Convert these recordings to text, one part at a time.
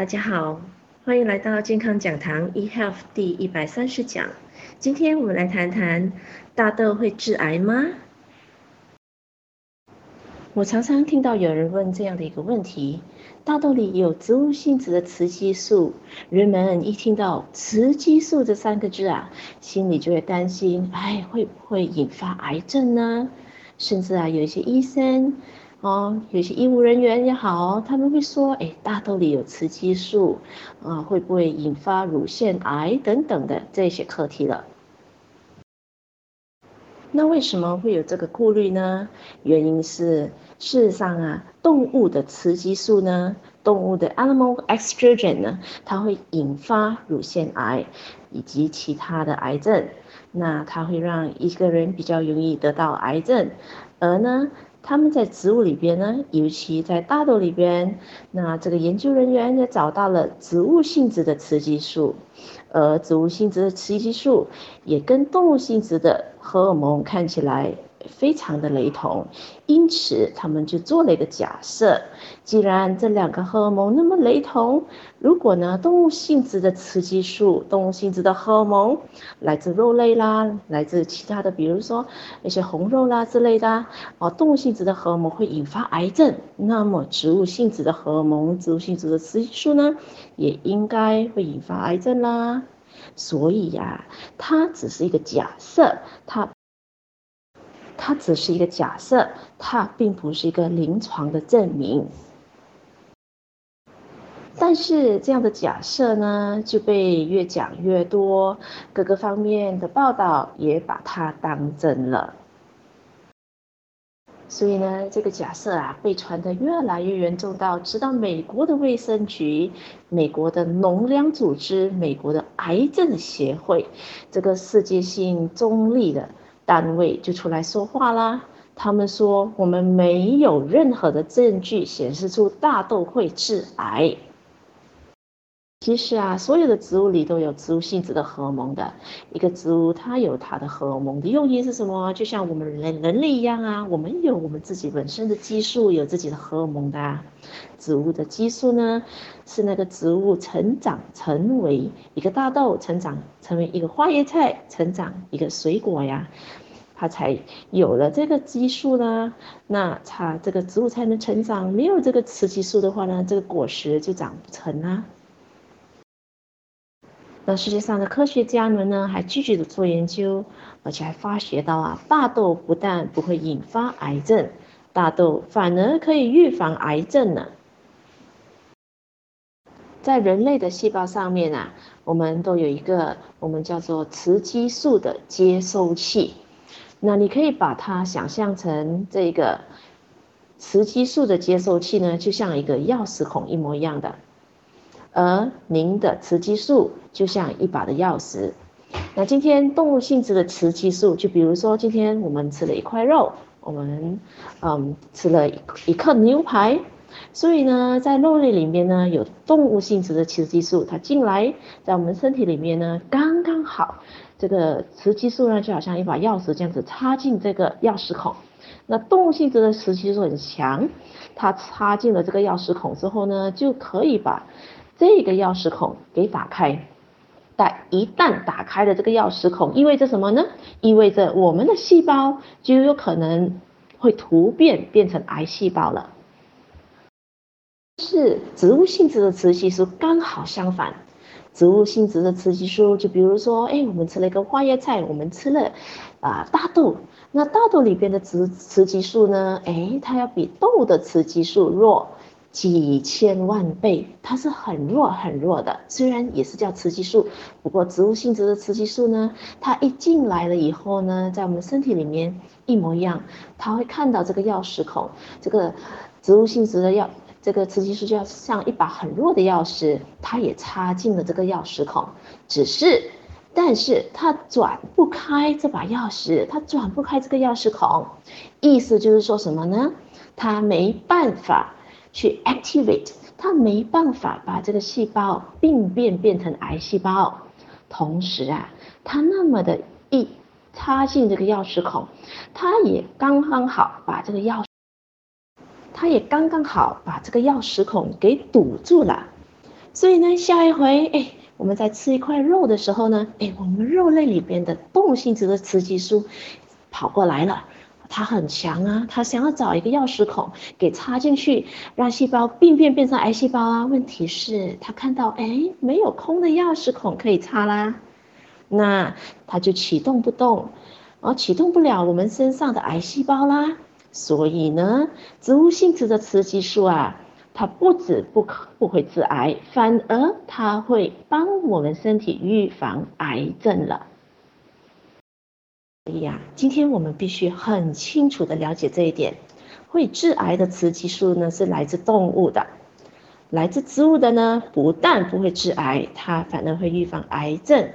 大家好，欢迎来到健康讲堂 eHealth 第一百三十讲。今天我们来谈谈大豆会致癌吗？我常常听到有人问这样的一个问题：大豆里有植物性质的雌激素，人们一听到雌激素这三个字啊，心里就会担心，哎，会不会引发癌症呢？甚至啊，有一些医生。哦，有些医务人员也好，他们会说：“哎，大豆里有雌激素，啊，会不会引发乳腺癌等等的这些课题了？”那为什么会有这个顾虑呢？原因是，事实上啊，动物的雌激素呢，动物的 animal estrogen 呢，它会引发乳腺癌以及其他的癌症，那它会让一个人比较容易得到癌症，而呢。他们在植物里边呢，尤其在大豆里边，那这个研究人员也找到了植物性质的雌激素，而植物性质的雌激素也跟动物性质的荷尔蒙看起来。非常的雷同，因此他们就做了一个假设：既然这两个荷尔蒙那么雷同，如果呢，动物性质的雌激素、动物性质的荷尔蒙来自肉类啦，来自其他的，比如说那些红肉啦之类的，哦，动物性质的荷尔蒙会引发癌症，那么植物性质的荷尔蒙、植物性质的雌激素呢，也应该会引发癌症啦。所以呀，它只是一个假设，它。它只是一个假设，它并不是一个临床的证明。但是这样的假设呢，就被越讲越多，各个方面的报道也把它当真了。所以呢，这个假设啊，被传得越来越严重到，直到美国的卫生局、美国的农粮组织、美国的癌症协会，这个世界性中立的。单位就出来说话啦，他们说，我们没有任何的证据显示出大豆会致癌。其实啊，所有的植物里都有植物性质的荷尔蒙的。一个植物它有它的荷尔蒙的用意是什么？就像我们人人类一样啊，我们有我们自己本身的激素，有自己的荷尔蒙的啊。植物的激素呢，是那个植物成长成为一个大豆，成长成为一个花椰菜，成长一个水果呀。它才有了这个激素呢，那它这个植物才能成长。没有这个雌激素的话呢，这个果实就长不成啊。那世界上的科学家们呢，还继续的做研究，而且还发觉到啊，大豆不但不会引发癌症，大豆反而可以预防癌症呢。在人类的细胞上面啊，我们都有一个我们叫做雌激素的接收器。那你可以把它想象成这个雌激素的接收器呢，就像一个钥匙孔一模一样的，而您的雌激素就像一把的钥匙。那今天动物性质的雌激素，就比如说今天我们吃了一块肉，我们嗯吃了一一克牛排，所以呢，在肉类里面呢有动物性质的雌激素，它进来在我们身体里面呢刚刚好。这个雌激素呢，就好像一把钥匙这样子插进这个钥匙孔。那动物性质的雌激素很强，它插进了这个钥匙孔之后呢，就可以把这个钥匙孔给打开。但一旦打开了这个钥匙孔，意味着什么呢？意味着我们的细胞就有可能会突变变成癌细胞了。是植物性质的雌激素刚好相反。植物性质的雌激素，就比如说，哎，我们吃了一个花椰菜，我们吃了啊、大豆，那大豆里边的雌雌激素呢，哎，它要比动物的雌激素弱几千万倍，它是很弱很弱的。虽然也是叫雌激素，不过植物性质的雌激素呢，它一进来了以后呢，在我们身体里面一模一样，它会看到这个钥匙孔，这个植物性质的钥。这个雌激素就要像一把很弱的钥匙，它也插进了这个钥匙孔，只是，但是它转不开这把钥匙，它转不开这个钥匙孔，意思就是说什么呢？它没办法去 activate，它没办法把这个细胞病变变成癌细胞，同时啊，它那么的一插进这个钥匙孔，它也刚刚好把这个钥。它也刚刚好把这个钥匙孔给堵住了，所以呢，下一回，哎，我们在吃一块肉的时候呢，哎，我们肉类里边的动物性质的雌激素跑过来了，它很强啊，它想要找一个钥匙孔给插进去，让细胞病变变成癌细胞啊。问题是，它看到，哎，没有空的钥匙孔可以插啦，那它就启动不动，而启动不了我们身上的癌细胞啦。所以呢，植物性质的雌激素啊，它不止不可不会致癌，反而它会帮我们身体预防癌症了。所以呀，今天我们必须很清楚的了解这一点：会致癌的雌激素呢，是来自动物的；来自植物的呢，不但不会致癌，它反而会预防癌症。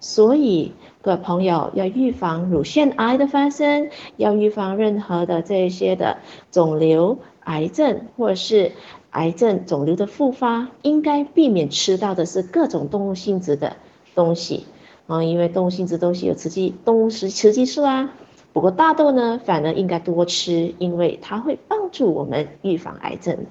所以，各位朋友要预防乳腺癌的发生，要预防任何的这些的肿瘤、癌症或者是癌症肿瘤的复发，应该避免吃到的是各种动物性质的东西啊，因为动物性质东西有雌激动物是雌激素啊。不过大豆呢，反而应该多吃，因为它会帮助我们预防癌症。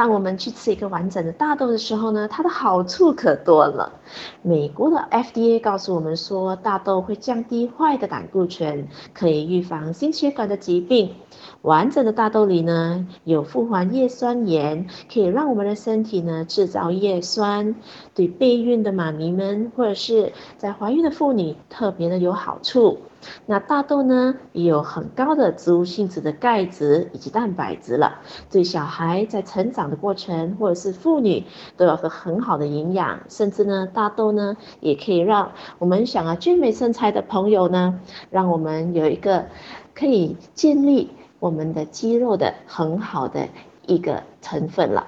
当我们去吃一个完整的大豆的时候呢，它的好处可多了。美国的 FDA 告诉我们说，大豆会降低坏的胆固醇，可以预防心血管的疾病。完整的大豆里呢，有富含叶酸盐，可以让我们的身体呢制造叶酸，对备孕的妈咪们或者是在怀孕的妇女特别的有好处。那大豆呢，也有很高的植物性质的钙质以及蛋白质了，对小孩在成长的过程或者是妇女都有个很好的营养。甚至呢，大豆呢也可以让我们想要健美身材的朋友呢，让我们有一个可以建立我们的肌肉的很好的一个成分了。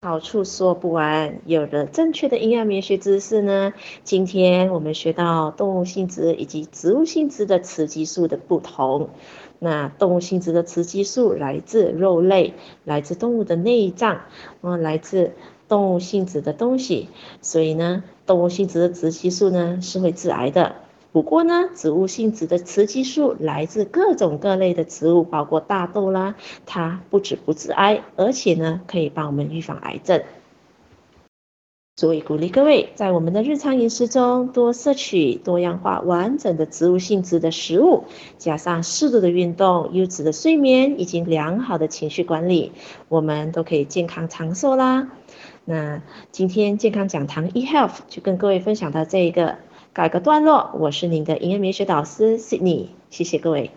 好处说不完，有了正确的营养免学知识呢，今天我们学到动物性质以及植物性质的雌激素的不同。那动物性质的雌激素来自肉类，来自动物的内脏，嗯，来自动物性质的东西，所以呢，动物性质的雌激素呢是会致癌的。不过呢，植物性质的雌激素来自各种各类的植物，包括大豆啦，它不止不致癌，而且呢，可以帮我们预防癌症。所以鼓励各位在我们的日常饮食中多摄取多样化、完整的植物性质的食物，加上适度的运动、优质的睡眠以及良好的情绪管理，我们都可以健康长寿啦。那今天健康讲堂 eHealth 就跟各位分享到这一个。改个段落，我是您的营业美学导师 Sydney，谢谢各位。